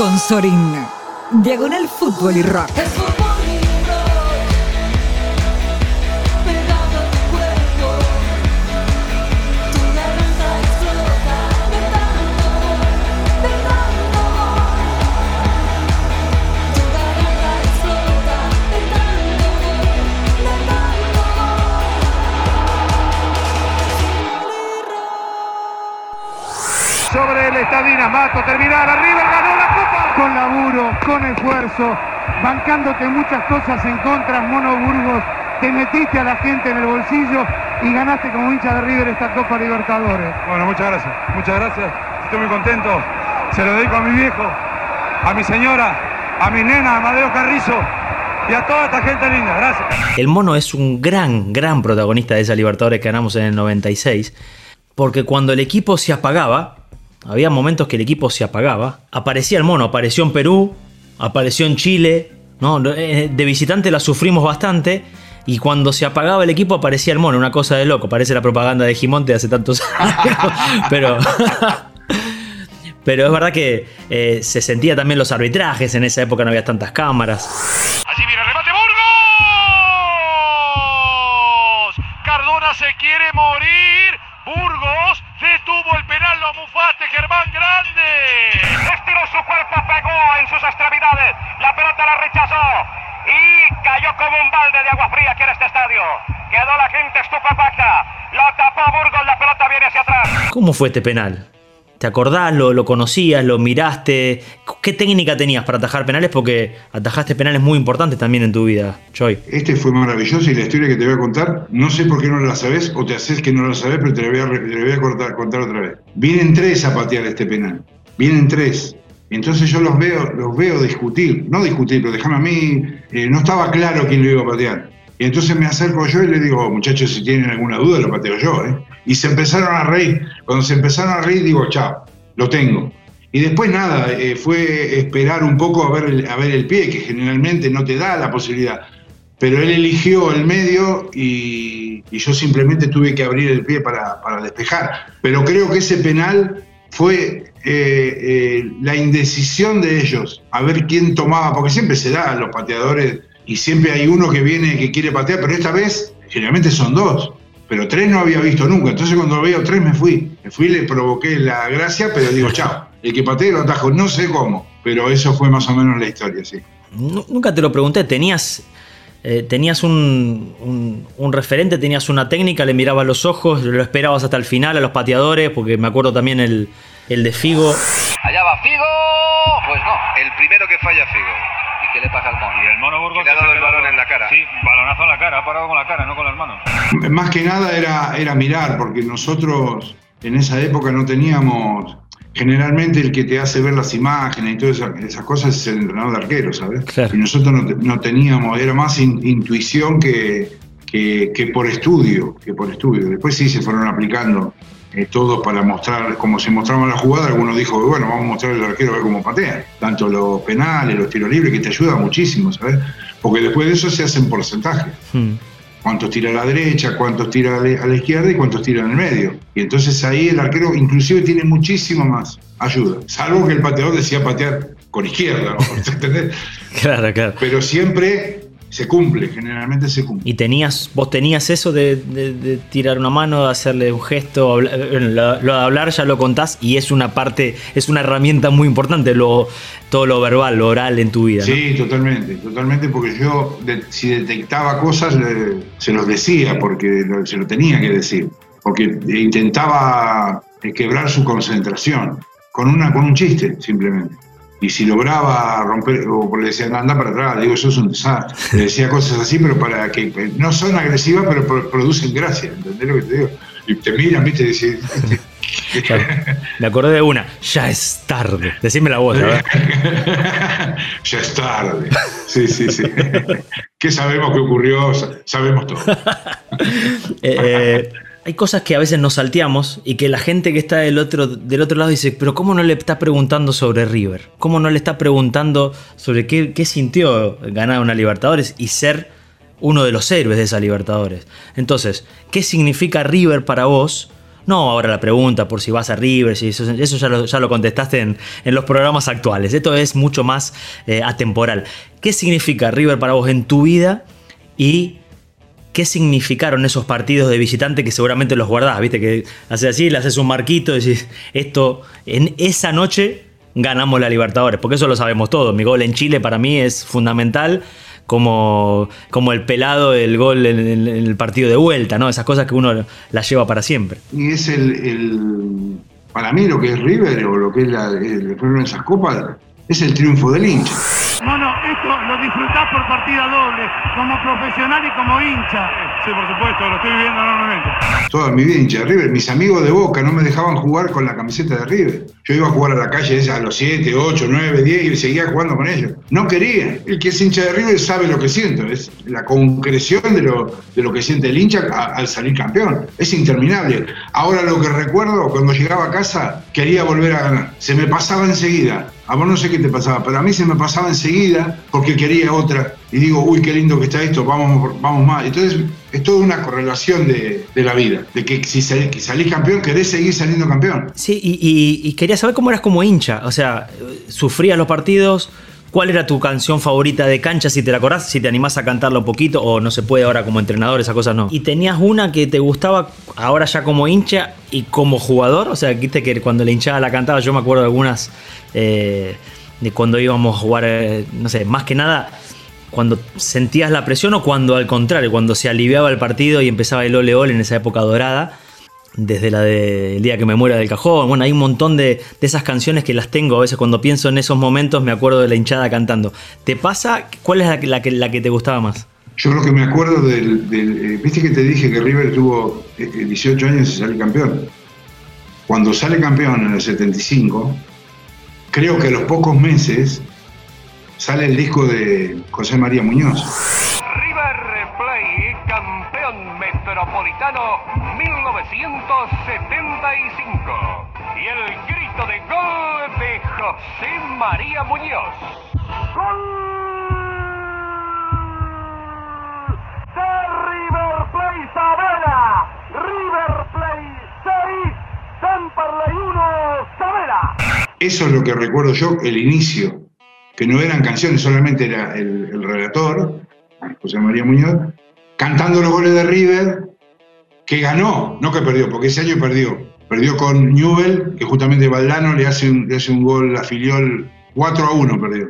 con Sorin. Diagonal Fútbol y Rock. El Estadina Mato, terminar arriba, ganó la copa. Con laburo, con esfuerzo, bancándote muchas cosas en contra, Mono Burgos, te metiste a la gente en el bolsillo y ganaste como hincha de River esta Copa Libertadores. Bueno, muchas gracias, muchas gracias. Estoy muy contento. Se lo dedico a mi viejo, a mi señora, a mi nena, a Amadeo Carrizo y a toda esta gente linda. Gracias. El mono es un gran, gran protagonista de esa Libertadores que ganamos en el 96. Porque cuando el equipo se apagaba, había momentos que el equipo se apagaba. Aparecía el mono, apareció en Perú, apareció en Chile. ¿no? Eh, de visitante la sufrimos bastante. Y cuando se apagaba el equipo aparecía el mono, una cosa de loco. Parece la propaganda de Gimonte de hace tantos años. pero, pero es verdad que eh, se sentía también los arbitrajes. En esa época no había tantas cámaras. Allí viene el remate Burgos. Cardona se quiere morir. Burgos detuvo lo mufaste, Germán Grande. Estiró su cuerpo, pegó en sus extremidades. La pelota la rechazó y cayó como un balde de agua fría aquí en este estadio. Quedó la gente estupefacta. Lo tapó Burgos, la pelota viene hacia atrás. ¿Cómo fue este penal? ¿Te acordás? ¿Lo, ¿Lo conocías? ¿Lo miraste? ¿Qué técnica tenías para atajar penales? Porque atajaste penales muy importantes también en tu vida, Choi. Este fue maravilloso y la historia que te voy a contar, no sé por qué no la sabes o te haces que no la sabes, pero te la voy a, te la voy a contar, otra vez. Vienen tres a patear este penal. Vienen tres. Entonces yo los veo, los veo discutir, no discutir, pero déjame a mí, eh, no estaba claro quién lo iba a patear. Y entonces me acerco yo y le digo, muchachos, si tienen alguna duda, lo pateo yo. ¿eh? Y se empezaron a reír. Cuando se empezaron a reír, digo, chao, lo tengo. Y después nada, eh, fue esperar un poco a ver, el, a ver el pie, que generalmente no te da la posibilidad. Pero él eligió el medio y, y yo simplemente tuve que abrir el pie para, para despejar. Pero creo que ese penal fue eh, eh, la indecisión de ellos, a ver quién tomaba, porque siempre se da a los pateadores y siempre hay uno que viene que quiere patear, pero esta vez generalmente son dos, pero tres no había visto nunca. Entonces cuando veo tres me fui, me fui, le provoqué la gracia, pero digo, chao, el que patee lo atajo, no sé cómo, pero eso fue más o menos la historia, sí. Nu- Nunca te lo pregunté, tenías, eh, tenías un, un- un referente, tenías una técnica, le mirabas los ojos, lo esperabas hasta el final a los pateadores, porque me acuerdo también el, el de Figo. Allá va Figo. Pues no, el primero que falla Figo. ¿Y qué le pasa al mono? Y el mono Burgos le ha dado el balón en la cara. Sí, balonazo en la cara, ha parado con la cara, no con las manos. Más que nada era, era mirar, porque nosotros en esa época no teníamos. Generalmente el que te hace ver las imágenes y todas esas, cosas es el entrenador de arquero, ¿sabes? Claro. Y nosotros no, te- no teníamos, era más in- intuición que, que, que por estudio, que por estudio. Después sí se fueron aplicando eh, todos para mostrar, como se mostraban las jugadas, algunos dijo, bueno, vamos a mostrar al arquero a ver cómo patea. Tanto los penales, los tiros libres, que te ayuda muchísimo, ¿sabes? Porque después de eso se hacen porcentajes Hmm. cuántos tira a la derecha, cuántos tira a la a la izquierda y cuántos tira en el medio. Y entonces ahí el arquero inclusive tiene muchísimo más ayuda, salvo que el pateador decía patear con izquierda, ¿no? ¿entendés? Claro, claro. Pero siempre se cumple, generalmente se cumple. Y tenías, vos tenías eso de, de- de tirar una mano, de hacerle un gesto, habla- bueno, lo, lo de hablar ya lo contás y es una parte, es una herramienta muy importante, lo, todo lo verbal, lo oral en tu vida. ¿no? Sí, totalmente, totalmente, porque yo de- si detectaba cosas le- se los decía, porque lo- se lo tenía que decir, porque intentaba eh, quebrar su concentración con, una, con un chiste, simplemente. Y si lograba romper, o le decían, anda para atrás, digo, eso es un desastre. Le decía cosas así, pero para que eh, no son agresivas, pero pro- producen gracia, ¿entendés lo que te digo? Y te miran, viste, y decís. Me acordé de una, ya es tarde. Decime la voz, a ver. ya es tarde. Sí, sí, sí. ¿Qué sabemos que ocurrió? Sa- Sabemos todo. Eh, eh, hay cosas que a veces nos salteamos y que la gente que está del otro, del otro lado dice, pero ¿cómo no le está preguntando sobre River? ¿Cómo no le está preguntando sobre qué, sintió ganar una Libertadores y ser uno de los héroes de esa Libertadores? Entonces, ¿qué significa River para vos? No ahora la pregunta por si vas a River, si eso, ya, lo, ya lo contestaste en, en los programas actuales. Esto es mucho más eh, atemporal. ¿Qué significa River para vos en tu vida y qué significaron esos partidos de visitante que seguramente los guardás? Viste que haces así, le haces un marquito decís, esto, en esa noche ganamos la Libertadores, porque eso lo sabemos todos. Mi gol en Chile para mí es fundamental como, como el pelado del gol en, el partido de vuelta, ¿no? Esas cosas que uno las lleva para siempre. Y es el, el- para mí lo que es River o lo que es la, el, fueron esas copas, es el triunfo del hincha. Mono, esto lo disfrutás por partida doble, como profesional y como hincha. Sí, por supuesto, lo estoy viviendo enormemente. Toda mi vida hincha de River. Mis amigos de Boca no me dejaban jugar con la camiseta de River. Yo iba a jugar a la calle esa a los 7, 8, 9, 10 y seguía jugando con ellos. No quería. El que es hincha de River sabe lo que siento. Es la concreción de lo, de lo que siente el hincha a- al salir campeón. Es interminable. Ahora lo que recuerdo, cuando llegaba a casa, quería volver a ganar. Se me pasaba enseguida. A vos no sé qué te pasaba, pero a mí se me pasaba enseguida porque quería otra. Y digo, uy, qué lindo que está esto, vamos, vamos más. Entonces, es toda una correlación de, de la vida. De que si que salís campeón, querés seguir saliendo campeón. Sí, y, quería saber cómo eras como hincha. O sea, ¿sufrías los partidos? ¿Cuál era tu canción favorita de cancha? Si te la acordás, si te animás a cantarla un poquito, o no se puede ahora como entrenador, esa cosa no. ¿Y tenías una que te gustaba ahora ya como hincha y como jugador? O sea, viste que cuando la hinchada la cantaba, yo me acuerdo de algunas eh, de cuando íbamos a jugar, eh, no sé, más que nada cuando sentías la presión o cuando al contrario, cuando se aliviaba el partido y empezaba el ole ole en esa época dorada, desde la de El día que me muera del cajón, bueno, hay un montón de, de esas canciones que las tengo, a veces cuando pienso en esos momentos me acuerdo de la hinchada cantando. ¿Te pasa? ¿Cuál es la, la que, la que te gustaba más? Yo lo que me acuerdo del. del- eh, Viste que te dije que River tuvo eh, 18 años y sale campeón. Cuando sale campeón en el 75, creo que a los pocos meses sale el disco de José María Muñoz. Metropolitano 1975. Y el grito de gol de José María Muñoz. ¡Gol! De River Play Sabela. River Play 6, Temperley 1, Sabela. Eso es lo que recuerdo yo, el inicio, que no eran canciones, solamente era el, el relator, José María Muñoz, cantando los goles de River, que ganó, no que perdió, porque ese año perdió. Perdió con Newell, que justamente Valdano le hace un, le hace un gol a Filiol, 4 a 1 perdió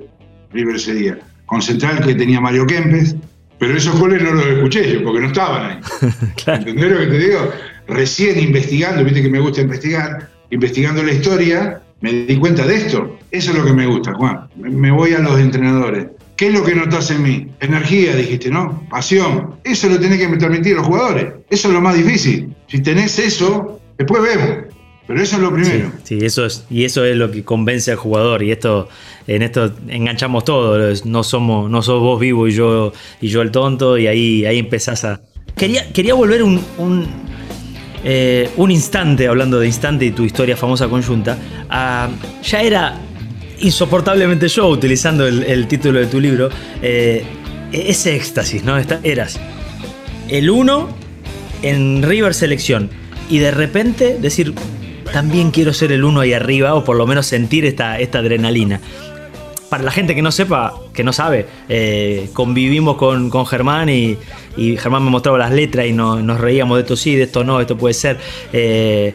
River ese día. Con Central que tenía Mario Kempes, pero esos goles no los escuché yo, porque no estaban ahí. ¿Entendés lo que te digo? Recién investigando, viste que me gusta investigar, investigando la historia, me di cuenta de esto. Eso es lo que me gusta, Juan. Me voy a los entrenadores. ¿Qué es lo que notas en mí? Energía, dijiste, ¿no? Pasión. Eso lo tenés que transmitir a los jugadores. Eso es lo más difícil. Si tenés eso, después vemos. Pero eso es lo primero. Sí, eso es, y eso es lo que convence al jugador. Y esto, en esto enganchamos todo. No somos, no sos vos vivo y yo, y yo el tonto, y ahí, ahí empezás a. Quería, quería volver un, un, eh, un instante, hablando de instante y tu historia famosa conjunta. a- ya era insoportablemente yo, utilizando el, título de tu libro, eh, ese éxtasis, ¿no? Eras el uno en River Selección y de repente decir, también quiero ser el uno ahí arriba o por lo menos sentir esta, adrenalina. Para la gente que no sepa, que no sabe, eh, convivimos con, Germán y, y Germán me mostraba las letras y no- nos reíamos de esto sí, de esto no, esto puede ser. Eh,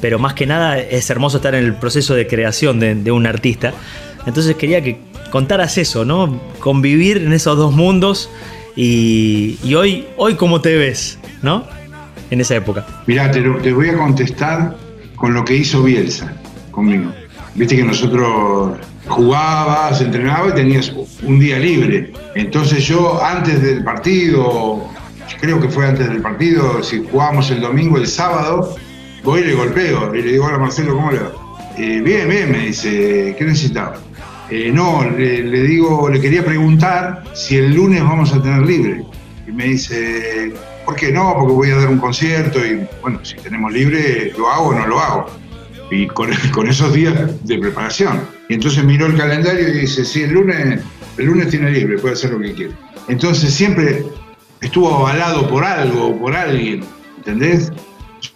pero más que nada es hermoso estar en el proceso de creación de, un artista. Entonces quería que contaras eso, ¿no? Convivir en esos dos mundos y, y hoy, hoy cómo te ves, ¿no? En esa época. Mirá, te, te voy a contestar con lo que hizo Bielsa conmigo. Viste que nosotros jugabas, entrenabas y tenías un día libre. Entonces yo antes del partido, creo que fue antes del partido, si jugábamos el domingo, el sábado, y le golpeo y le digo, hola Marcelo, ¿cómo le va? "Eh, bien, bien, me dice, ¿qué necesitaba? "Eh, no, le, digo, le quería preguntar si el lunes vamos a tener libre. Y me dice, ¿por qué no? Porque voy a dar un concierto y bueno, si tenemos libre, ¿lo hago o no lo hago? Y con, esos días de preparación. Y entonces miró el calendario y dice, sí, el lunes, el lunes tiene libre, puede hacer lo que quiera. Entonces siempre estuvo avalado por algo, por alguien, ¿entendés?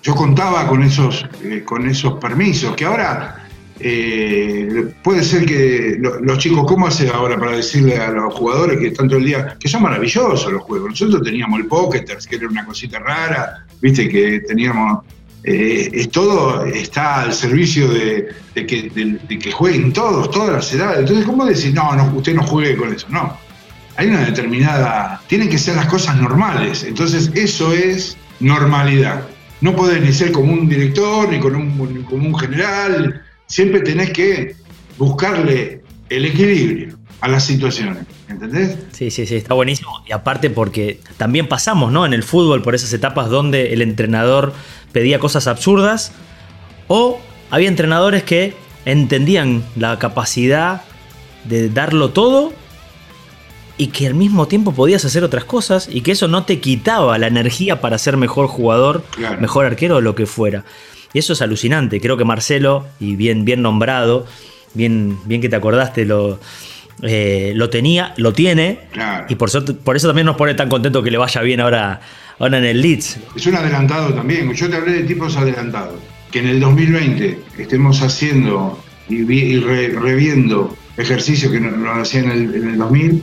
Yo contaba con esos, eh, con esos permisos, que ahora eh, puede ser que lo- los chicos, ¿cómo hace ahora para decirle a los jugadores que están todo el día, que son maravillosos los juegos? Nosotros teníamos el Pocketers, que era una cosita rara, viste que teníamos, eh, todo está al servicio de, que, que jueguen todos, todas las edades. Entonces, ¿cómo decir, no, no, usted no juegue con eso? No. Hay una determinada, tienen que ser las cosas normales. Entonces, eso es normalidad. No podés ni ser como un director, ni con un, como un general. Siempre tenés que buscarle el equilibrio a las situaciones. ¿Entendés? Sí, sí, sí, está buenísimo. Y aparte porque también pasamos, ¿no? En el fútbol por esas etapas donde el entrenador pedía cosas absurdas o había entrenadores que entendían la capacidad de darlo todo y que al mismo tiempo podías hacer otras cosas y que eso no te quitaba la energía para ser mejor jugador, Claro. mejor arquero o lo que fuera. Y eso es alucinante. Creo que Marcelo, y bien, bien nombrado, bien, bien que te acordaste, lo, eh, lo tenía, lo tiene. Claro. Y por, eso- por eso también nos pone tan contento que le vaya bien ahora, ahora en el Leeds. Es un adelantado también. Yo te hablé de tipos adelantados. Que en el 2020 estemos haciendo y, re- reviendo ejercicios que nos nos hacían en el, en el 2000.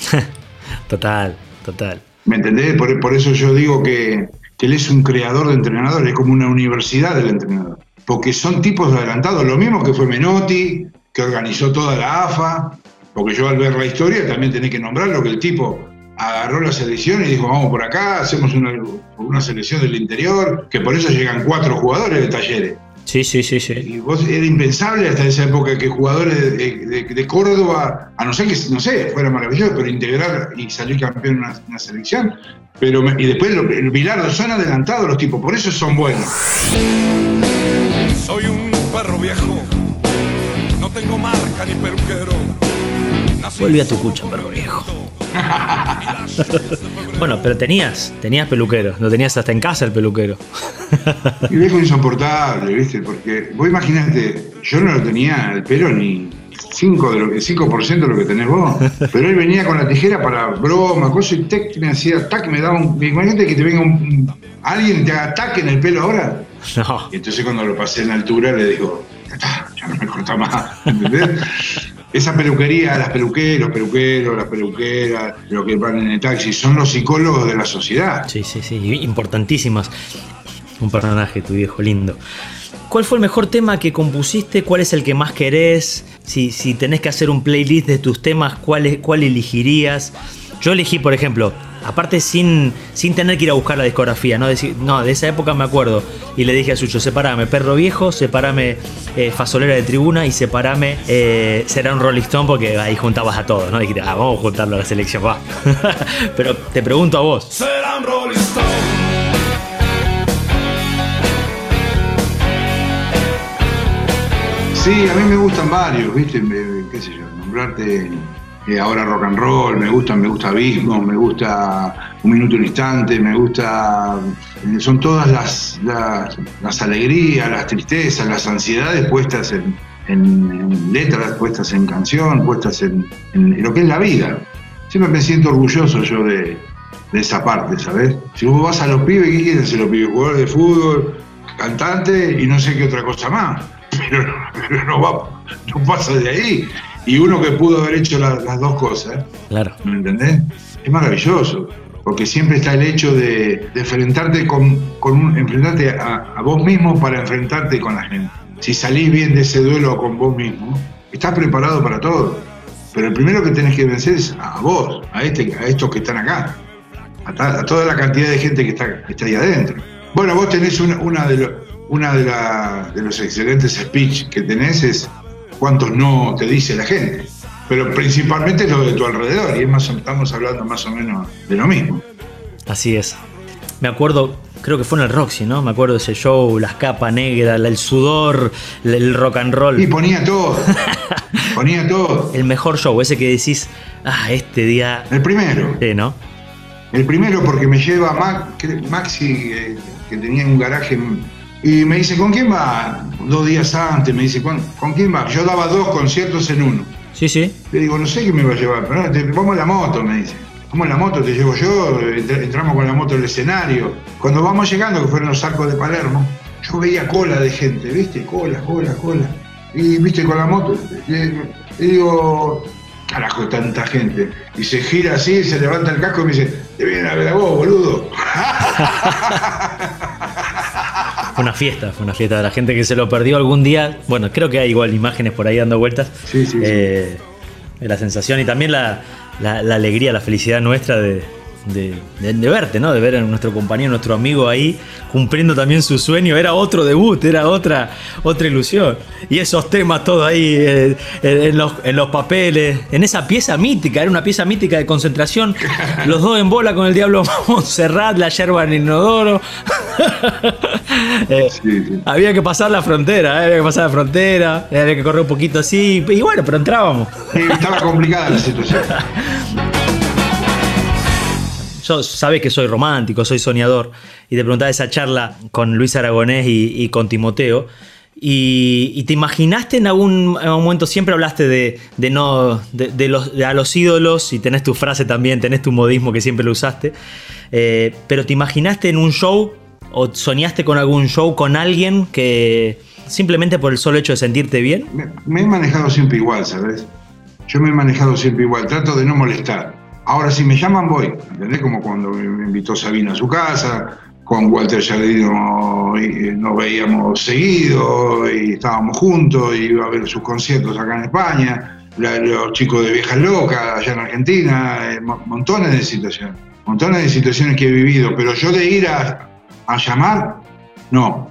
Total, total. ¿Me entendés? Por, por eso yo digo que, que él es un creador de entrenadores, es como una universidad del entrenador. Porque son tipos adelantados, lo mismo que fue Menotti, que organizó toda la AFA, porque yo al ver la historia también tenés que nombrarlo, que el tipo agarró la selección y dijo, vamos por acá, hacemos una, una selección del interior, que por eso llegan cuatro jugadores de talleres. Sí, sí, sí, sí. Y vos era impensable hasta esa época que jugadores de, de- de Córdoba, a no ser que, no sé, fuera maravilloso, pero integrar y salir campeón en una, una selección. Pero, me- y después lo- el Bilardo, son adelantados los tipos, por eso son buenos. Soy un perro viejo, no tengo marca ni peluquero. Nací Volví a tu cucha, perro viejo. Bueno, pero tenías, tenías peluquero, lo tenías hasta en casa el peluquero. Y viejo insoportable, ¿viste? Porque vos imaginate, yo no lo tenía el pelo ni 5 de lo que 5% de lo que tenés vos. Pero él venía con la tijera para broma, cosas y tec, me hacía tac, me daba un. Imagínate que te venga un, alguien te haga tac en el pelo ahora. No, Y entonces cuando lo pasé en altura le digo, ya no me corta más, ¿entendés? Esa peluquería, las peluqueros, peluqueros, las peluqueras, lo que van en el taxi, son los psicólogos de la sociedad. sí, sí, sí, importantísimas. Un personaje, tu viejo lindo. ¿Cuál fue el mejor tema que compusiste? ¿Cuál es el que más querés? Si, si tenés que hacer un playlist de tus temas, ¿cuál, cuál elegirías? Yo elegí, por ejemplo, aparte sin, sin tener que ir a buscar la discografía, ¿no? Decir, no, de esa época me acuerdo. Y le dije a Sucho, separame Perro Viejo, separame eh, Fasolera de Tribuna y separame eh, Será un Rolling Stone, porque ahí juntabas a todos, ¿no? Dijiste, ah, vamos a juntarlo a la selección, va. Pero te pregunto a vos. será un Rolling Stone. Sí, a mí me gustan varios, ¿viste? Me- qué sé yo, nombrarte eh, ahora rock and roll, me gusta, me gusta Abismo, me gusta Un Minuto un Instante, me gusta. eh, Son todas las, las, alegrías, las tristezas, las ansiedades puestas en, en- en letras, puestas en canción, puestas en, lo que es la vida. Siempre me siento orgulloso yo de, de esa parte, ¿sabes? Si vos vas a los pibes, ¿qué quieren ser los pibes? Jugadores de fútbol, cantante y no sé qué otra cosa más. Pero, pero no, va, no pasa de ahí. Y uno que pudo haber hecho la- las dos cosas, Claro. ¿me entendés? Es maravilloso. Porque siempre está el hecho de, de enfrentarte con, con un, enfrentarte a, a vos mismo para enfrentarte con la gente. Si salís bien de ese duelo con vos mismo, estás preparado para todo. Pero el primero que tenés que vencer es a vos, a, este, a estos que están acá, a, ta- a toda la cantidad de gente que está, que está ahí adentro. Bueno, vos tenés una, una de, lo- una de, la- de los excelentes speech que tenés es cuántos no te dice la gente. Pero principalmente lo de tu alrededor, y es más, o- estamos hablando más o menos de lo mismo. Así es. Me acuerdo, creo que fue en el Roxy, ¿no? Me acuerdo de ese show, las capas negras, el sudor, el- rock and roll. Y ponía todo, ponía todo. El mejor show, ese que decís, ah, este día. El primero, Sí, ¿no? el primero porque me lleva Mac- Maxi, eh, que tenía un garaje, y me dice, ¿con quién va? Dos días antes, me dice, ¿con, ¿con quién va? Yo daba dos conciertos en uno. Sí, sí. Le digo, no sé qué me va a llevar, pero no, te- vamos a la moto, me dice. ¿Cómo en la moto te llevo yo? Entr- Entramos con la moto al escenario. Cuando vamos llegando, que fueron los arcos de Palermo, yo veía cola de gente, ¿viste? Cola, cola, cola. Y, ¿viste? Con la moto. Y digo, carajo, tanta gente. Y se gira así, se levanta el casco y me dice, te vienen a ver a vos, boludo. Fue una fiesta, fue una fiesta de la gente que se lo perdió algún día. Bueno, creo que hay igual imágenes por ahí dando vueltas. Sí, sí, sí. Eh, de la sensación y también la, la- la alegría, la felicidad nuestra de, de- de- de verte, ¿no? De ver a nuestro compañero, nuestro amigo ahí cumpliendo también su sueño. Era otro debut, era otra, otra ilusión. Y esos temas todos ahí eh, en, los, en los papeles, en esa pieza mítica, era una pieza mítica de concentración. Los dos en bola con el Diablo Montserrat, la yerba en el inodoro. Eh, Sí, sí. había que pasar la frontera, eh, había que pasar la frontera, eh, había que correr un poquito así, y bueno, pero entrábamos. Estaba complicada la situación. Yo sabes que soy romántico, soy soñador, y te preguntaba esa charla con Luis Aragonés y, y con Timoteo. Y, y te imaginaste en algún, en algún momento, siempre hablaste de, de no, de, de los, de a los ídolos, y tenés tu frase también, tenés tu modismo que siempre lo usaste, eh, pero te imaginaste en un show o soñaste con algún show con alguien que simplemente por el solo hecho de sentirte bien? Me, he manejado siempre igual, ¿sabes? Yo me he manejado siempre igual, trato de no molestar. Ahora, si me llaman, voy, ¿entendés? Como cuando me invitó Sabina a su casa, con Walter Jardino eh, nos veíamos seguido y estábamos juntos, y iba a ver sus conciertos acá en España, los chicos de Viejas Locas allá en Argentina, eh, mo- montones de situaciones, montones de situaciones que he vivido, pero yo de ir a, a llamar, no,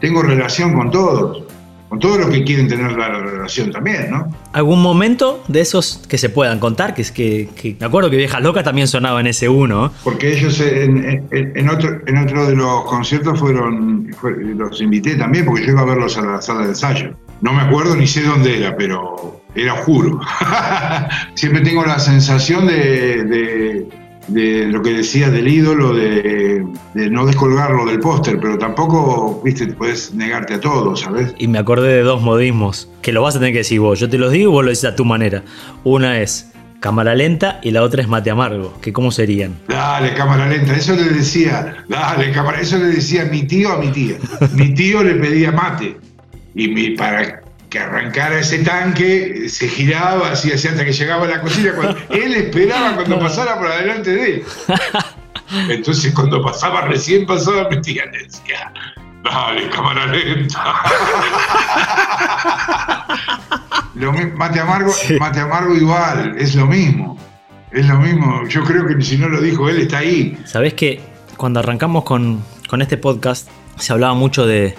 tengo relación con todos, con todos los que quieren tener la relación también, ¿no? ¿Algún momento de esos que se puedan contar? Que es que, que- me acuerdo que Viejas Locas también sonaba en ese uno. Porque ellos en, en- en otro, en otro de los conciertos fueron, fue- los invité también, porque yo iba a verlos a la sala de ensayo. No me acuerdo ni sé dónde era, pero era oscuro. Siempre tengo la sensación de, de- de lo que decía del ídolo, de, de no descolgarlo del póster, pero tampoco, viste, puedes negarte a todo, ¿sabes? Y me acordé de dos modismos que lo vas a tener que decir vos. Yo te los digo y vos lo dices a tu manera. Una es cámara lenta y la otra es mate amargo. ¿Que ¿Cómo serían? Dale, cámara lenta. Eso le decía, dale, cámara. Eso le decía mi tío a mi tía. Mi tío le pedía mate. Y mi, para que arrancara ese tanque, se giraba así, así hasta que llegaba a la cocina. Cuando, él esperaba cuando pasara por adelante de él. Entonces, cuando pasaba, recién pasaba, mi tía le decía, dale, cámara lenta. Lo mate amargo, mate amargo igual, es lo mismo. Es lo mismo. Yo creo que si no lo dijo él, está ahí. Sabés que cuando arrancamos con, con este podcast se hablaba mucho de,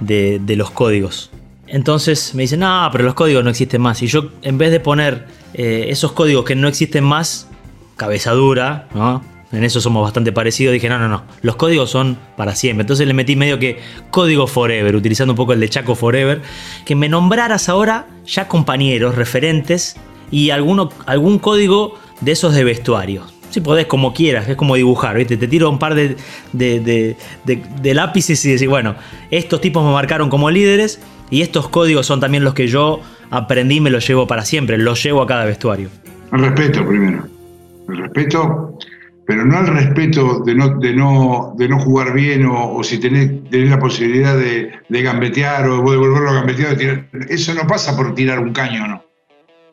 de- de los códigos. Entonces me dicen, no, pero los códigos no existen más. Y yo, en vez de poner eh, esos códigos que no existen más, cabeza dura, ¿no? En eso somos bastante parecidos. Dije, no, no, no. Los códigos son para siempre. Entonces le metí medio que código forever, utilizando un poco el de Chaco Forever. Que me nombraras ahora ya compañeros, referentes y alguno, algún código de esos de vestuario. Si podés, como quieras, es como dibujar, ¿viste? Te tiro un par de- de- de lápices y decís, bueno, estos tipos me marcaron como líderes y estos códigos son también los que yo aprendí y me los llevo para siempre, los llevo a cada vestuario. El respeto primero. El respeto, pero no el respeto de no, de no, de no jugar bien o, si tenés, la posibilidad de, gambetear o de volverlo a gambetear. Eso no pasa por tirar un caño, ¿no?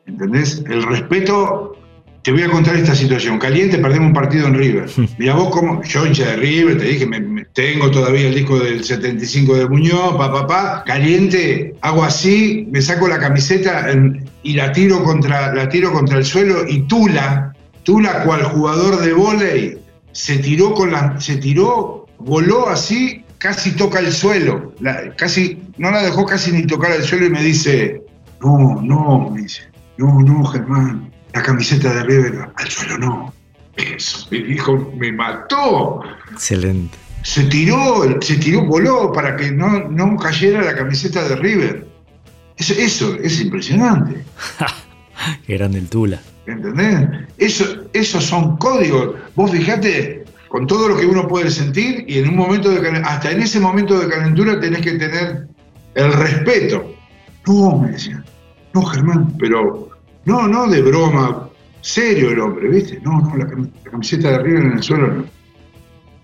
¿Entendés? El respeto. Te voy a contar esta situación. Caliente, perdemos un partido en River. Mira vos cómo. Yo hincha de River, te dije, me- me- tengo todavía el disco del 75 de Muñoz, pa, pa, pa. Caliente, hago así, me saco la camiseta en- y la tiro contra, la tiro contra el suelo y Tula, Tula cual jugador de vóley, se tiró con la. se tiró, voló así, casi toca el suelo. La- casi, no la dejó casi ni tocar el suelo y me dice, no, no, me dice, no, no, Germán, la camiseta de River, al suelo no. Eso, me dijo, me mató. Excelente. Se tiró, se tiró, voló para que no, no cayera la camiseta de River. Eso, eso es impresionante. Qué grande el Tula. ¿Entendés? Eso, esos son códigos. Vos fijate con todo lo que uno puede sentir y en un momento de hasta en ese momento de calentura tenés que tener el respeto. No, me decían, no, Germán, pero no, no de broma. Serio el hombre, ¿viste? No, no, la, cam- la camiseta de River en el suelo no.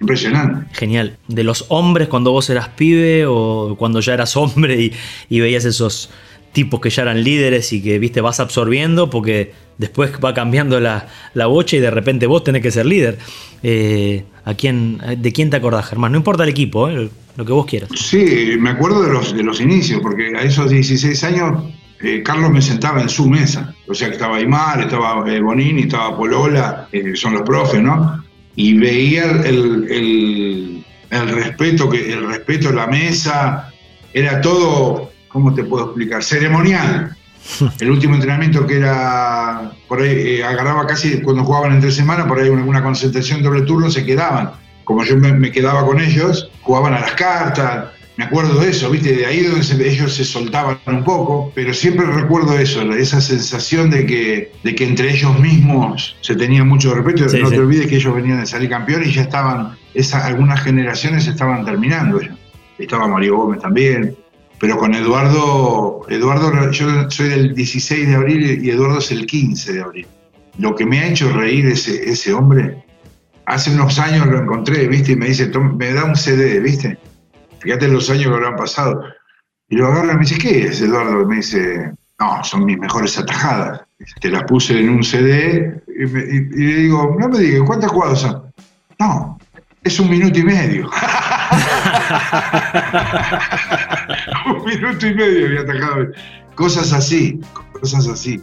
Impresionante. Genial. De los hombres cuando vos eras pibe o cuando ya eras hombre y, y veías esos tipos que ya eran líderes y que, viste, vas absorbiendo porque después va cambiando la, la bocha y de repente vos tenés que ser líder. Eh, ¿a quién, ¿De quién te acordás, Germán? No importa el equipo, eh, lo que vos quieras. Sí, me acuerdo de los, de los inicios, porque a esos 16 años eh, Carlos me sentaba en su mesa. O sea que estaba Aymar, estaba eh, Bonini, estaba Polola, eh, son los profes, ¿no? Y veía el, el- el respeto, que, el respeto la mesa, era todo, ¿cómo te puedo explicar? Ceremonial. El último entrenamiento que era, por ahí, eh, agarraba casi cuando jugaban entre semana, por ahí una, una concentración doble turno, se quedaban. Como yo me, me quedaba con ellos, jugaban a las cartas, me acuerdo de eso, ¿viste? De ahí donde se- ellos se soltaban un poco, pero siempre recuerdo eso, esa sensación de que, de que entre ellos mismos se tenía mucho respeto. Sí, no sí. te olvides que ellos venían de salir campeones y ya estaban, esa, algunas generaciones estaban terminando ya. Estaba Mario Gómez también, pero con Eduardo, Eduardo, yo soy del 16 de abril y Eduardo es el 15 de abril. Lo que me ha hecho reír ese, ese hombre, hace unos años lo encontré, ¿viste? Y me dice, "Tom, me da un CD, ¿viste? Fíjate los años que habrán pasado. Y lo agarra y me dice, ¿qué es, Eduardo? Me dice, no, son mis mejores atajadas. Te las puse en un CD y, le digo, no me digas, ¿cuántas jugadas son? No, es un minuto y medio. un minuto y medio había atajado. Cosas así, cosas así.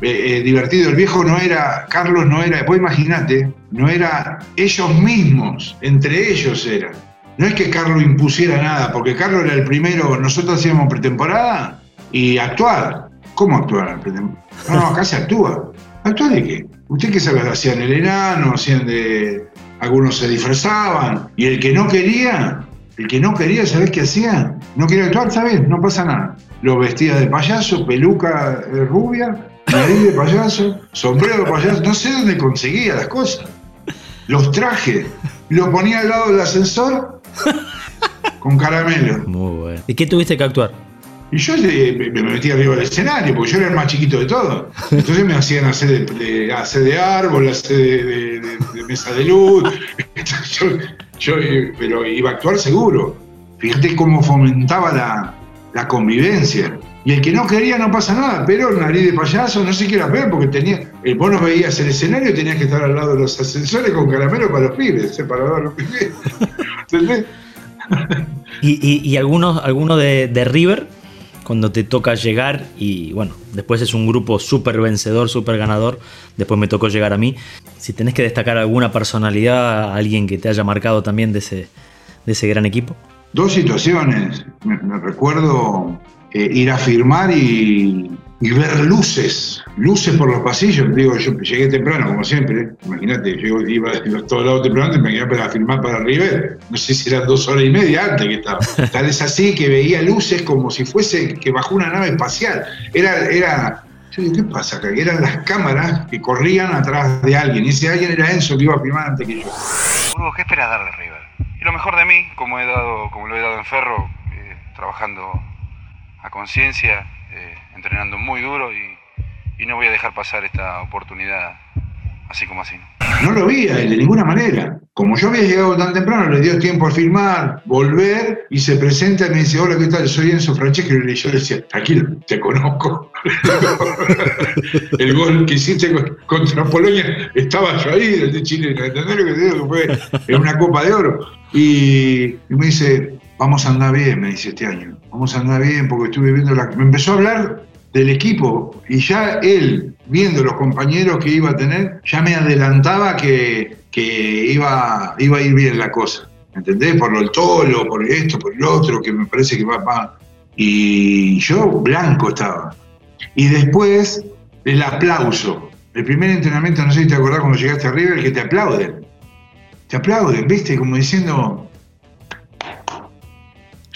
Eh, eh, divertido, el viejo no era, Carlos no era, vos imaginate, no era ellos mismos, entre ellos era. No es que Carlos impusiera nada, porque Carlos era el primero, nosotros hacíamos pretemporada y actuar. ¿Cómo actuar pretemporada? No, no, acá se actúa. ¿Actuar de qué? ¿Usted qué sabe? Hacían el enano, hacían de. Algunos se disfrazaban. Y el que no quería, el que no quería, ¿sabés qué hacía? No quería actuar, bien, no pasa nada. Lo vestía de payaso, peluca eh, rubia, nariz de payaso, sombrero de payaso, no sé dónde conseguía las cosas. Los trajes, lo ponía al lado del ascensor con caramelo. Muy bueno. ¿Y qué tuviste que actuar? Y yo me me metí arriba del escenario, porque yo era el más chiquito de todos. Entonces me hacían hacer de, de- hacer de árbol, hacer de, de- de- de mesa de luz. Yo, yo, eh, pero iba a actuar seguro. Fíjate cómo fomentaba la, la convivencia. Y el que no quería no pasa nada, pero nariz de payaso, no sé qué era ver, porque tenía, el vos no veías el escenario y tenías que estar al lado de los ascensores con caramelo para los pibes, separador a los pibes. ¿Y, y, y algunos, alguno de, de River? Cuando te toca llegar y bueno, después es un grupo súper vencedor, súper ganador, después me tocó llegar a mí. Si tenés que destacar alguna personalidad, alguien que te haya marcado también de ese, de ese gran equipo. dos situaciones. Me, me recuerdo eh, ir a firmar y, y ver luces, luces por los pasillos. Digo, yo llegué temprano, como siempre. Imagínate, yo iba de todos lados temprano y me iba para firmar para River. No sé si eran dos horas y media antes que estaba. Tal es así que veía luces como si fuese que bajó una nave espacial. Era, era. Yo digo, ¿qué pasa acá? Eran las cámaras que corrían atrás de alguien. Y ese alguien era Enzo que iba a firmar antes que yo. Burgos, ¿qué esperas darle a River? Y lo mejor de mí, como he dado, como lo he dado en Ferro, eh, trabajando a conciencia, eh, entrenando muy duro y, no voy a dejar pasar esta oportunidad así como así. ¿no? Lo vi él de ninguna manera. Como yo había llegado tan temprano, le dio tiempo a firmar, volver y se presenta y me dice, hola, ¿qué tal? Soy Enzo Francesco. Y yo le decía, tranquilo, te conozco. el gol que hiciste con- contra Polonia, estaba yo ahí, el de Chile, ¿entendés lo que te digo? Que fue en una Copa de Oro. Y me dice, vamos a andar bien, me dice este año. Vamos a andar bien porque estuve viendo la... Me empezó a hablar del equipo y ya él, viendo los compañeros que iba a tener, ya me adelantaba que, que iba, iba a ir bien la cosa. ¿Entendés? Por lo tolo, por esto, por el otro, que me parece que va, va. Y yo blanco estaba. Y después el aplauso. El primer entrenamiento, no sé si te acordás cuando llegaste a River, que te aplauden. Te aplauden, ¿viste? Como diciendo,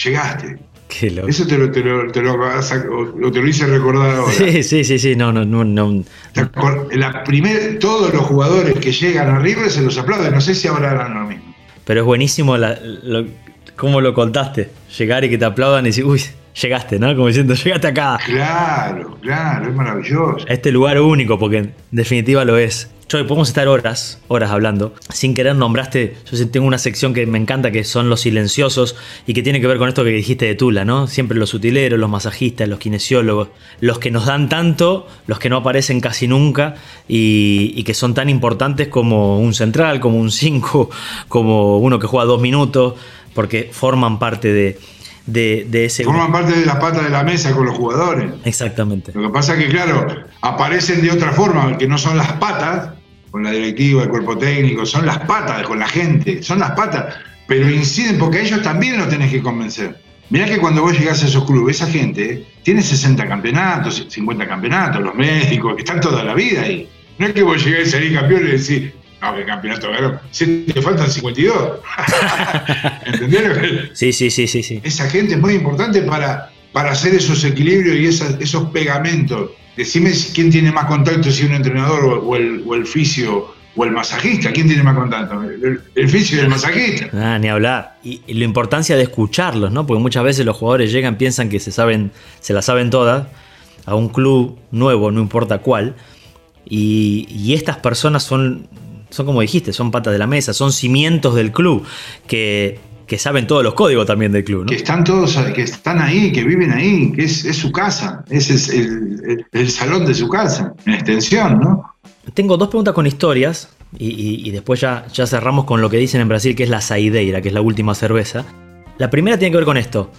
llegaste. Qué loco. Eso te lo, te lo, te lo, vas a- o- o te lo hice recordar ahora. Sí, sí, sí, sí, no, no, no, no. ¿Te acor- La primer, todos los jugadores que llegan a River se los aplauden. No sé si ahora harán lo mismo. Pero es buenísimo la, lo- cómo lo contaste. Llegar y que te aplaudan y decir, uy, llegaste, ¿no? Como diciendo, llegaste acá. Claro, claro, es maravilloso. A este lugar único, porque en definitiva lo es. Yo podemos estar horas, horas hablando. Sin querer nombraste, yo tengo una sección que me encanta que son los silenciosos y que tiene que ver con esto que dijiste de Tula, ¿no? Siempre los utileros, los masajistas, los kinesiólogos, los que nos dan tanto, los que no aparecen casi nunca y, y que son tan importantes como un central, como un 5, como uno que juega dos minutos, porque forman parte de, de, de, ese... Forman parte de la pata de la mesa con los jugadores. Exactamente. Lo que pasa es que, claro, aparecen de otra forma, que no son las patas, con la directiva, el cuerpo técnico, son las patas con la gente, son las patas, pero inciden porque a ellos también los tenés que convencer. Mirá que cuando vos llegás a esos clubes, esa gente tiene 60 campeonatos, 50 campeonatos, los médicos, que están toda la vida ahí. No es que vos llegás y salís campeón y decís, no, que campeonato ganó. Si te faltan 52. ¿Entendieron? Sí, sí, sí, sí, sí. Esa gente es muy importante para, para hacer esos equilibrios y esos pegamentos. Decime quién tiene más contacto, si un entrenador o, el, o fisio o el masajista. ¿Quién tiene más contacto? El, fisio y el masajista. Ah, ni hablar. Y, y, la importancia de escucharlos, ¿no? Porque muchas veces los jugadores llegan, piensan que se saben, se la saben todas a un club nuevo, no importa cuál. Y, y estas personas son son como dijiste, son patas de la mesa, son cimientos del club, que, que saben todos los códigos también del club. ¿no? Que están todos, que están ahí, que viven ahí, que es, es su casa, ese es el, el, el, salón de su casa, en extensión, ¿no? Tengo dos preguntas con historias, y, y, y, después ya, ya cerramos con lo que dicen en Brasil, que es la saideira, que es la última cerveza. La primera tiene que ver con esto.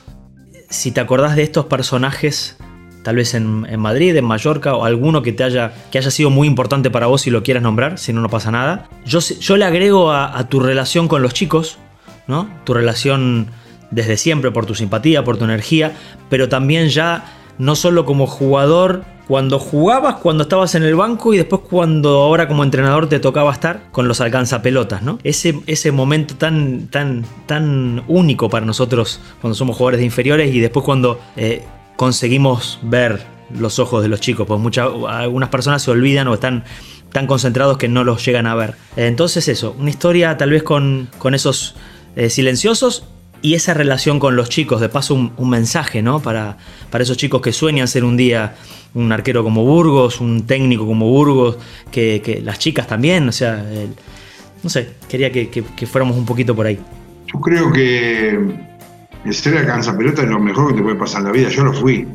Si te acordás de estos personajes tal vez en, en, Madrid, en Mallorca, o alguno que te haya, que haya sido muy importante para vos si lo quieras nombrar, si no, no pasa nada. Yo, yo le agrego a, a, tu relación con los chicos, ¿no? Tu relación desde siempre por tu simpatía, por tu energía, pero también ya no solo como jugador, cuando jugabas, cuando estabas en el banco y después cuando ahora como entrenador te tocaba estar con los alcanzapelotas, ¿no? Ese, ese momento tan, tan, tan único para nosotros cuando somos jugadores de inferiores y después cuando eh, conseguimos ver los ojos de los chicos, pues muchas, algunas personas se olvidan o están tan concentrados que no los llegan a ver. Entonces eso, una historia tal vez con, con esos eh, silenciosos y esa relación con los chicos, de paso un, mensaje, ¿no? Para, para esos chicos que sueñan ser un día un arquero como Burgos, un técnico como Burgos, que, las chicas también, o sea, no sé, quería que, que, que fuéramos un poquito por ahí. Yo creo que el ser alcanza pelota es lo mejor que te puede pasar en la vida. Yo lo fui.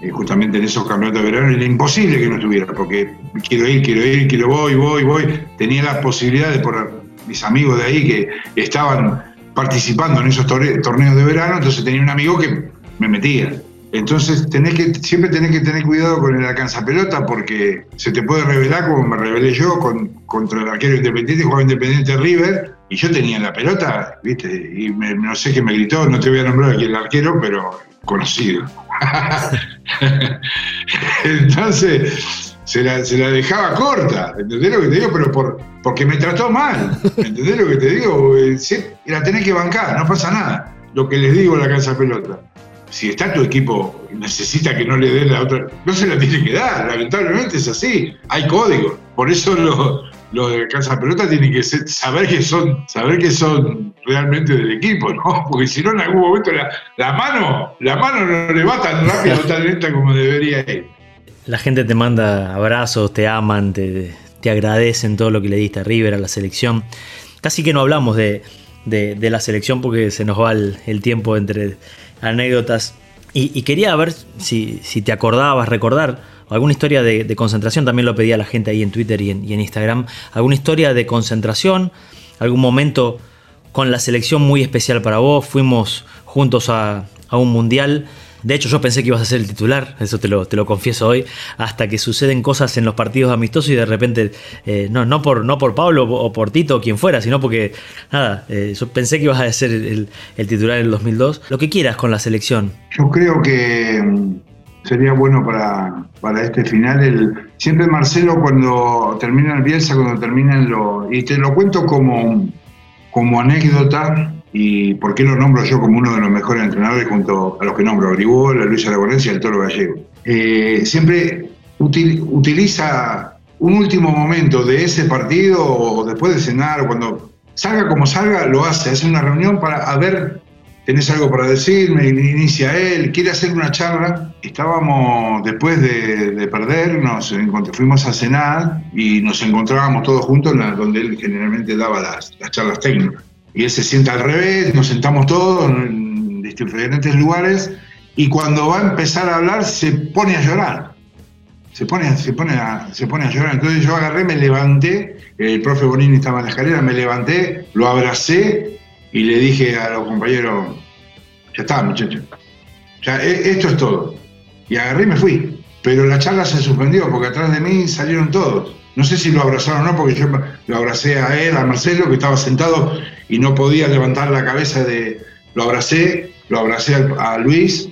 Eh, justamente en esos campeonatos de verano era imposible que no estuviera, porque quiero ir, quiero ir, quiero voy, voy, voy. Tenía las posibilidades por mis amigos de ahí que estaban participando en esos torneos de verano, entonces tenía un amigo que me metía. Entonces tenés que, siempre tenés que tener cuidado con el alcanza pelota porque se te puede revelar como me revelé yo con, contra el arquero independiente, jugaba independiente River, y yo tenía la pelota, ¿viste? Y no sé qué me gritó, no te voy a nombrar aquí el arquero, pero conocido. Entonces se la, dejaba corta, ¿entendés lo que te digo? Pero por, porque me trató mal, ¿entendés lo que te digo? La tenés que bancar, no pasa nada. Lo que les digo a la casa pelota. Si está tu equipo necesita que no le den la otra, no se la tiene que dar, lamentablemente es así, hay códigos. Por eso lo, los de Casa Pelota tienen que saber que son saber que son realmente del equipo, ¿no? Porque si no en algún momento la, la, mano la mano no le va tan rápido, tan lenta como debería ir. La gente te manda abrazos, te aman, te, te agradecen todo lo que le diste a River, a la selección. Casi que no hablamos de, de, la selección porque se nos va el, tiempo entre anécdotas. Y, quería ver si, si te acordabas, recordar alguna historia de, concentración, también lo pedía la gente ahí en Twitter y en, y en, Instagram, alguna historia de concentración, algún momento con la selección muy especial para vos, fuimos juntos a, a un mundial. De hecho, yo pensé que ibas a ser el titular, eso te lo, te lo confieso hoy, hasta que suceden cosas en los partidos amistosos y de repente, eh, no, no, por, no por Pablo o por Tito o quien fuera, sino porque, nada, eh, yo pensé que ibas a ser el, el, titular en el 2002. Lo que quieras con la selección. Yo creo que sería bueno para, para este final. El, siempre Marcelo cuando termina el Bielsa, cuando terminan lo... Y te lo cuento como, como anécdota, y por qué lo nombro yo como uno de los mejores entrenadores junto a los que nombro, a Gribol, a Luis Aragonés y al Toro Gallego. Eh, siempre util, utiliza un último momento de ese partido o después de cenar o cuando salga como salga, lo hace, hace una reunión para a ver ¿tenés algo para decirme? Inicia él, quiere hacer una charla. Estábamos, después de, de perder, nos fuimos a cenar y nos encontrábamos todos juntos donde él generalmente daba las charlas técnicas. Y él se sienta al revés, nos sentamos todos en diferentes lugares y cuando va a empezar a hablar se pone a llorar. Se pone, se, pone a, se pone a llorar. Entonces yo agarré, me levanté, el profe Bonini estaba en la escalera, me levanté, lo abracé y le dije a los compañeros, ya está muchachos, ya, e- esto es todo. Y agarré y me fui. Pero la charla se suspendió porque atrás de mí salieron todos. No sé si lo abrazaron o no, porque yo lo abracé a él, a Marcelo, que estaba sentado y no podía levantar la cabeza de... Lo abracé, lo abracé a Luis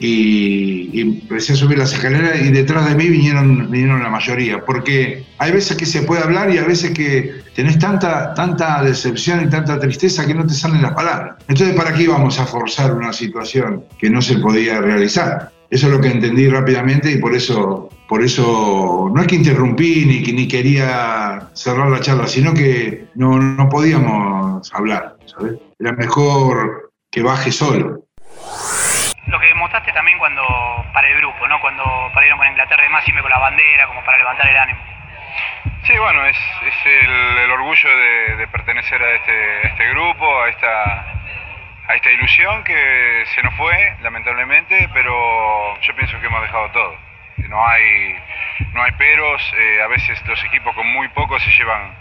y, y empecé a subir las escaleras y detrás de mí vinieron, vinieron la mayoría, porque hay veces que se puede hablar y hay veces que tenés tanta, tanta decepción y tanta tristeza que no te salen las palabras. Entonces, ¿para qué íbamos a forzar una situación que no se podía realizar? Eso es lo que entendí rápidamente y por eso, por eso no es que interrumpí ni, que- ni quería cerrar la charla, sino que no, no podíamos hablar, ¿sabes? Era mejor que baje solo. Lo que demostraste también cuando para el grupo, ¿no? Cuando pararon con Inglaterra y demás, siempre con la bandera, como para levantar el ánimo. Sí, bueno, es, es el, el orgullo de, de pertenecer a este, a este grupo, a esta, a esta ilusión que se nos fue, lamentablemente, pero yo pienso que hemos dejado todo. No hay, no hay peros, eh, a veces los equipos con muy poco se llevan,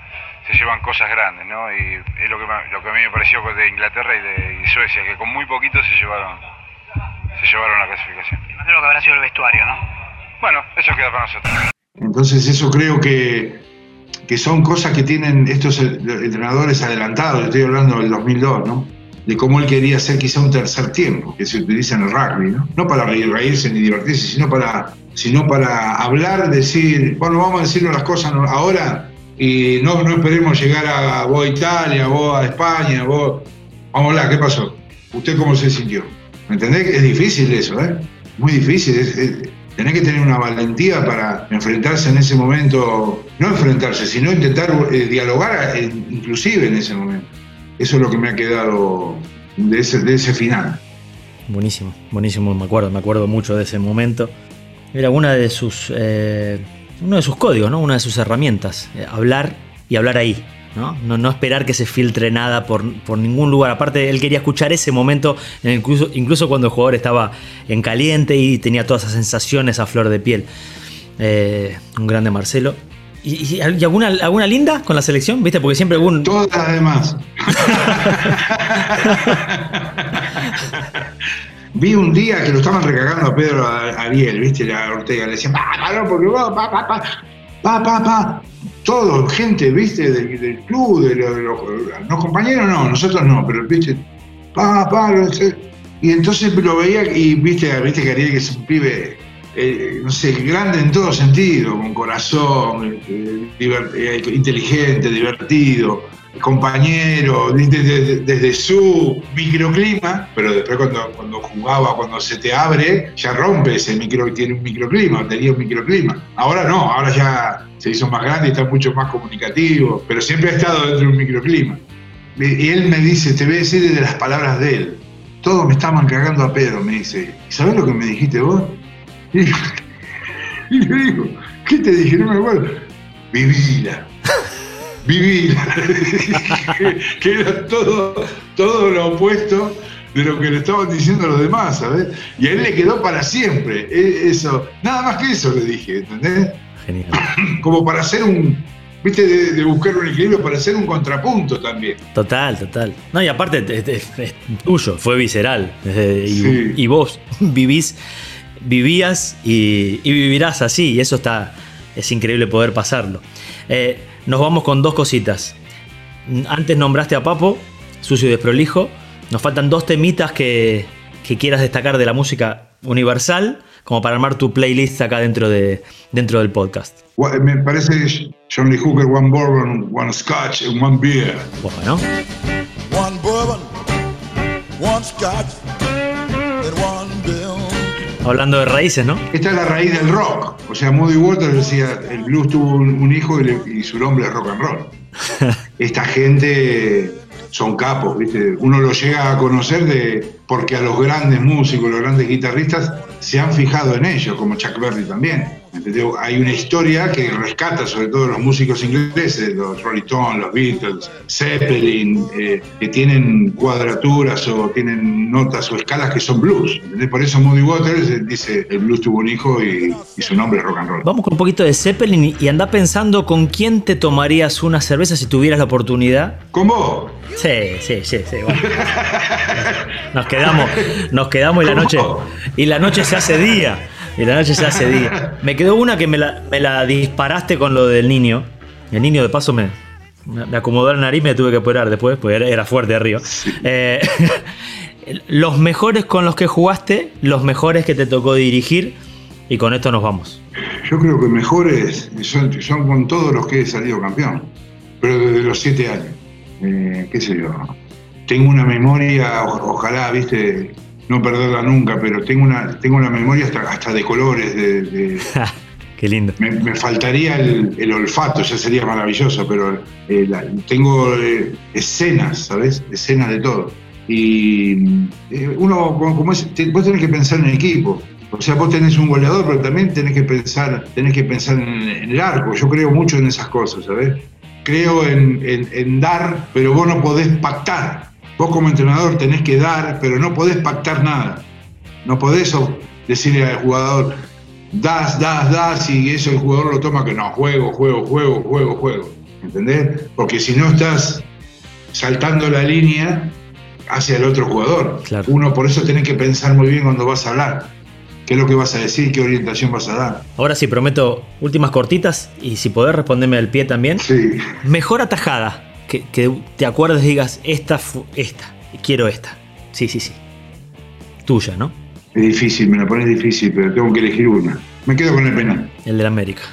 se llevan cosas grandes, ¿no? Y es lo que, me- lo que a mí me pareció de Inglaterra y de y Suecia, que con muy poquito se llevaron, se llevaron la clasificación. Imagino que habrá sido el vestuario, ¿no? Bueno, eso queda para nosotros. Entonces eso creo que, que son cosas que tienen estos entrenadores adelantados, estoy hablando del 2002, ¿no? De cómo él quería hacer quizá un tercer tiempo, que se utiliza en el rugby, ¿no? No para reír- reírse ni divertirse, sino para, sino para hablar, decir, bueno, vamos a decirnos las cosas ahora y no, esperemos llegar a vos a Italia, vos a España, vos... Vamos a hablar, ¿qué pasó? ¿Usted cómo se sintió? ¿Me entendés? Es difícil eso, ¿eh? Muy difícil. es- tenés que tener una valentía para enfrentarse en ese momento, no enfrentarse, sino intentar eh, dialogar eh, inclusive en ese momento. Eso es lo que me ha quedado de ese, de ese final. Buenísimo, buenísimo, me acuerdo, me acuerdo mucho de ese momento. Era una de sus, eh, uno de sus códigos, ¿no? Una de sus herramientas, eh, hablar y hablar ahí, ¿no? ¿no? no esperar que se filtre nada por, por ningún lugar. Aparte, él quería escuchar ese momento, incluso, incluso cuando el jugador estaba en caliente y tenía todas esas sensaciones a flor de piel. Eh, un grande Marcelo. ¿Y, alguna, alguna linda con la selección? ¿Viste? Porque siempre algún... Todas las demás. Vi un día que lo estaban recagando a Pedro Ariel, ¿viste? A Ortega. Le decían, no, porque vos, pa, pa, pa, pa, pa, pa. Todo, gente, ¿viste? Del, del club, de los, compañeros no, nosotros no, pero, ¿viste? Pa, pa, sé. Y entonces lo veía y, ¿viste? ¿Viste que Ariel que es un pibe, eh, no sé, grande en todo sentido, con corazón, eh, inteligente, divertido compañero, desde, su microclima, pero después cuando, cuando jugaba, cuando se te abre, ya rompe ese micro, tiene un microclima, tenía un microclima. Ahora no, ahora ya se hizo más grande y está mucho más comunicativo, pero siempre ha estado dentro de un microclima. Y él me dice, te voy a decir desde las palabras de él, todos me estaban cagando a pedo, me dice, ¿y sabes lo que me dijiste vos? Y, y le digo, ¿qué te dije? No me acuerdo. Vivila vivir, que, era todo, todo lo opuesto de lo que le estaban diciendo los demás, ¿sabes? Y a él le quedó para siempre, e- eso, nada más que eso le dije, ¿entendés? Genial. Como para hacer un, viste, de, de buscar un equilibrio, para hacer un contrapunto también. Total, total. No, y aparte es, es- es tuyo, fue visceral. Eh, y, Sí. y vos vivís, vivías y, y vivirás así. Y eso está. Es increíble poder pasarlo. Eh, nos vamos con dos cositas. Antes nombraste a Papo, sucio y desprolijo. Nos faltan dos temitas que, que quieras destacar de la música universal, como para armar tu playlist acá dentro, de, dentro del podcast. Me parece John Lee Hooker, One Bourbon, One Scotch and One Beer. Bueno, One bourbon, one scotch, and one bill. Hablando de raíces, ¿no? Esta es la raíz del rock. O sea, Moody Waters decía, el blues tuvo un, hijo y, le- y su nombre es rock and roll. Esta gente son capos, ¿viste? Uno lo llega a conocer de, porque a los grandes músicos, los grandes guitarristas, se han fijado en ellos, como Chuck Berry también. Hay una historia que rescata sobre todo los músicos ingleses, los Rolling Stones, los Beatles, Zeppelin, eh, que tienen cuadraturas o tienen notas o escalas que son blues. ¿entendés? Por eso Moody Waters dice, el blues tuvo un hijo y, y su nombre es rock and roll. Vamos con un poquito de Zeppelin y- y anda pensando con quién te tomarías una cerveza si tuvieras la oportunidad. ¿Con vos? Sí, sí, sí, sí. bueno. Nos quedamos, nos quedamos y la noche, y la noche se hace día. Y la noche se hace día. Me quedó una que me la, me la disparaste con lo del niño. El niño de paso me, me acomodó la nariz y me tuve que operar después, porque era, era fuerte arriba. Eh, los mejores con los que jugaste, los mejores que te tocó dirigir, y con esto nos vamos. Yo creo que mejores son, son con todos los que he salido campeón, pero desde los siete años. Eh, ¿Qué sé yo? Tengo una memoria, ojalá, viste, no perderla nunca, pero tengo una, tengo una memoria hasta, hasta de colores, de, de- Qué lindo. me, me faltaría el, el olfato, ya sería maravilloso, pero eh, la- tengo eh, escenas, ¿sabes? Escenas de todo. Y eh, uno, como es, te- vos tenés que pensar en equipo. O sea, vos tenés un goleador, pero también tenés que pensar, tenés que pensar en, en el arco. Yo creo mucho en esas cosas, ¿sabes? Creo en, en- en dar, pero vos no podés pactar. Vos como entrenador tenés que dar, pero no podés pactar nada. No podés decirle al jugador, das, das, das, y eso el jugador lo toma que no, juego, juego, juego, juego, juego. ¿Entendés? Porque si no estás saltando la línea hacia el otro jugador. Claro. Uno por eso tenés que pensar muy bien cuando vas a hablar. ¿Qué es lo que vas a decir? ¿Qué orientación vas a dar? Ahora sí, prometo últimas cortitas y si podés responderme al pie también. Sí. Mejor atajada. Que, que te acuerdes y digas, esta, esta, quiero esta. Sí, sí, sí. Tuya, ¿no? Es difícil, me la pones difícil, pero tengo que elegir una. Me quedo con el penal. El de la América.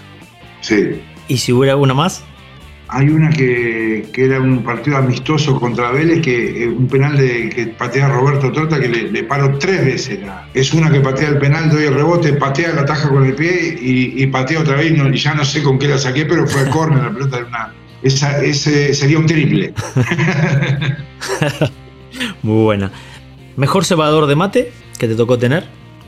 Sí. ¿Y si hubiera una más? Hay una que, que era un partido amistoso contra Vélez, que eh, un penal de, que patea Roberto Trota, que le, le paro tres veces. la- Es una que patea el penal, doy el rebote, patea la taja con el pie y, y patea otra vez. Y, no- y ya no sé con qué la saqué, pero fue el córner, la pelota de una. Esa, ese sería un triple. Muy buena. ¿Mejor cebador de mate que te tocó tener?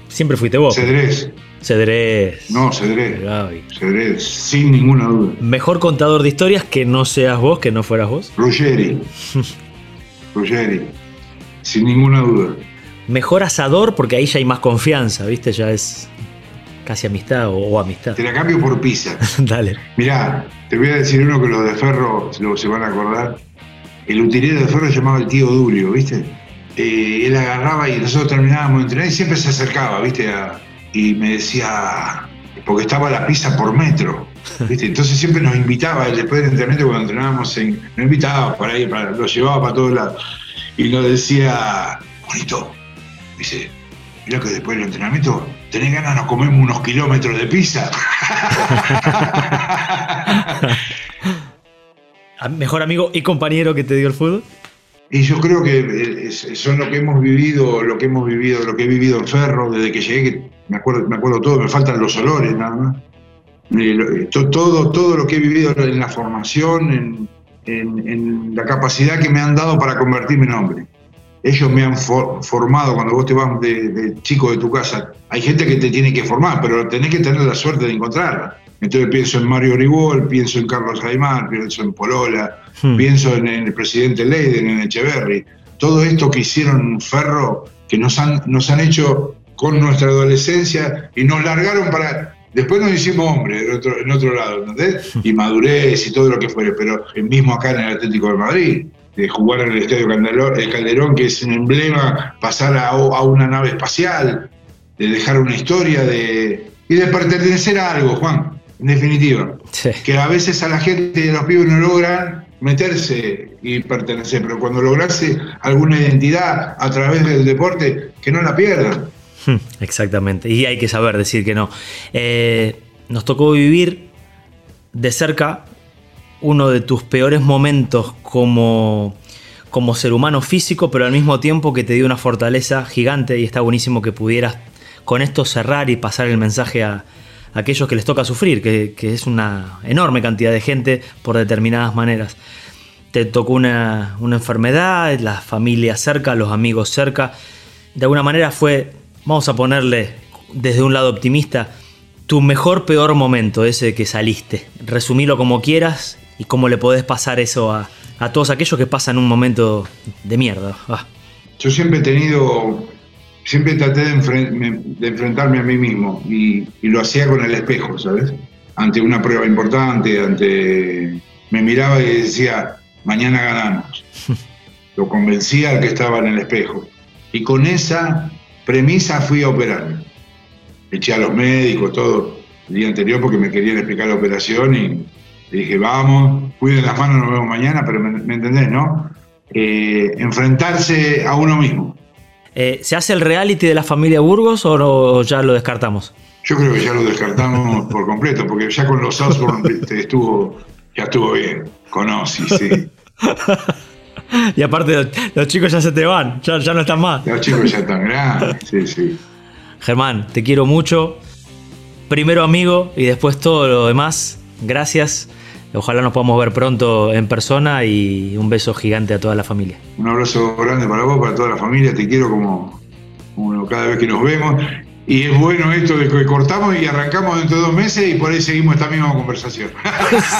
Siempre fuiste vos. Cedrés. Cedrés. No, Cedrés. Gaby. Cedrés, sin ninguna duda. Mejor contador de historias que no seas vos, que no fueras vos. Ruggeri. Ruggeri. Sin ninguna duda. Mejor asador, porque ahí ya hay más confianza, ¿viste? Ya es casi amistad o, o amistad. Te la cambio por pizza. Dale. Mirá, te voy a decir uno que los de Ferro luego se van a acordar. El utilero de Ferro se llamaba el tío Dulio, ¿viste? Eh, él agarraba y nosotros terminábamos de entrenar y siempre se acercaba, ¿viste? A- y me decía, porque estaba la pizza por metro, ¿viste? Entonces siempre nos invitaba, después del entrenamiento cuando entrenábamos, en, nos invitaba para ir, para, lo llevaba para todos lados. Y nos decía, bonito, dice, mira que después del entrenamiento, tenés ganas, nos comemos unos kilómetros de pizza. A- Mejor amigo y compañero que te dio el fútbol. Y yo creo que eh, son lo que hemos vivido, lo que hemos vivido, lo que he vivido en Ferro desde que llegué, me acuerdo, me acuerdo todo, me faltan los olores nada más. Eh, eh, to- Todo, todo lo que he vivido en la formación, en, en- en la capacidad que me han dado para convertirme en hombre. Ellos me han for- formado cuando vos te vas de, de chico de tu casa. Hay gente que te tiene que formar, pero tenés que tener la suerte de encontrarla. Entonces pienso en Mario Oribol, pienso en Carlos Aymar, pienso en Polola, Hmm. pienso en, el presidente Leiden, en Echeverry. Todo esto que hicieron Ferro, que nos han, nos han hecho con nuestra adolescencia y nos largaron para... Después nos hicimos hombres en otro, en otro lado, ¿entendés? Y madurez y todo lo que fuere, pero el mismo acá en el Atlético de Madrid, de jugar en el Estadio Calderón, el Calderón, que es un emblema, pasar a, a una nave espacial, de dejar una historia de, y de pertenecer a algo, Juan, en definitiva. Sí. Que a veces a la gente a los pibes no logran meterse y pertenecer, pero cuando lograse alguna identidad a través del deporte, que no la pierdan. Hmm, Exactamente. Y hay que saber decir que no. Eh, nos tocó vivir de cerca uno de tus peores momentos como, como ser humano físico, pero al mismo tiempo que te dio una fortaleza gigante y está buenísimo que pudieras con esto cerrar y pasar el mensaje a, aquellos que les toca sufrir, que, que es una enorme cantidad de gente por determinadas maneras. te tocó una, una enfermedad, la familia cerca, los amigos cerca. De alguna manera fue, vamos a ponerle desde un lado optimista, tu mejor, peor momento, ese que saliste. Resumilo como quieras y cómo le podés pasar eso a, a todos aquellos que pasan un momento de mierda. Ah. Yo siempre he tenido, siempre traté de, enfren- me- de enfrentarme a mí mismo y, y lo hacía con el espejo, ¿sabes? Ante una prueba importante, ante... Me miraba y decía, mañana ganamos. Lo convencía al que estaba en el espejo. Y con esa premisa fui a operarme. Eché a los médicos, todo, el día anterior porque me querían explicar la operación y le dije, vamos, cuiden las manos, nos vemos mañana, pero me, me entendés, ¿no? Eh, enfrentarse a uno mismo. Eh, ¿Se hace el reality de la familia Burgos o, no- ya lo descartamos? Yo creo que ya lo descartamos por completo, porque ya con los Osborne estuvo, ya estuvo bien. Con Ozzy, sí. Y aparte los, los chicos ya se te van, ya, ya no están más. Los chicos ya están grandes, sí, sí. Germán, te quiero mucho. Primero amigo y después todo lo demás. Gracias. Ojalá nos podamos ver pronto en persona y un beso gigante a toda la familia. Un abrazo grande para vos, para toda la familia. Te quiero como, como cada vez que nos vemos. Y es bueno esto de que cortamos y arrancamos dentro de dos meses y por ahí seguimos esta misma conversación.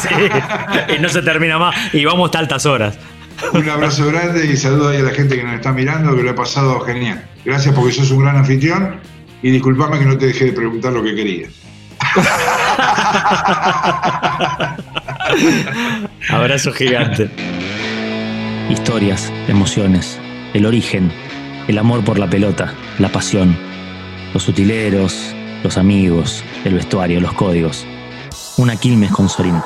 Sí, y no se termina más y vamos hasta altas horas. Un abrazo grande y saludo ahí a la gente que nos está mirando, que lo he pasado genial. Gracias porque sos un gran anfitrión y disculpame que no te dejé de preguntar lo que querías. Abrazo gigante. Historias, emociones, el origen, el amor por la pelota, la pasión, los utileros, los amigos, el vestuario, los códigos. Una Quilmes con Sorín.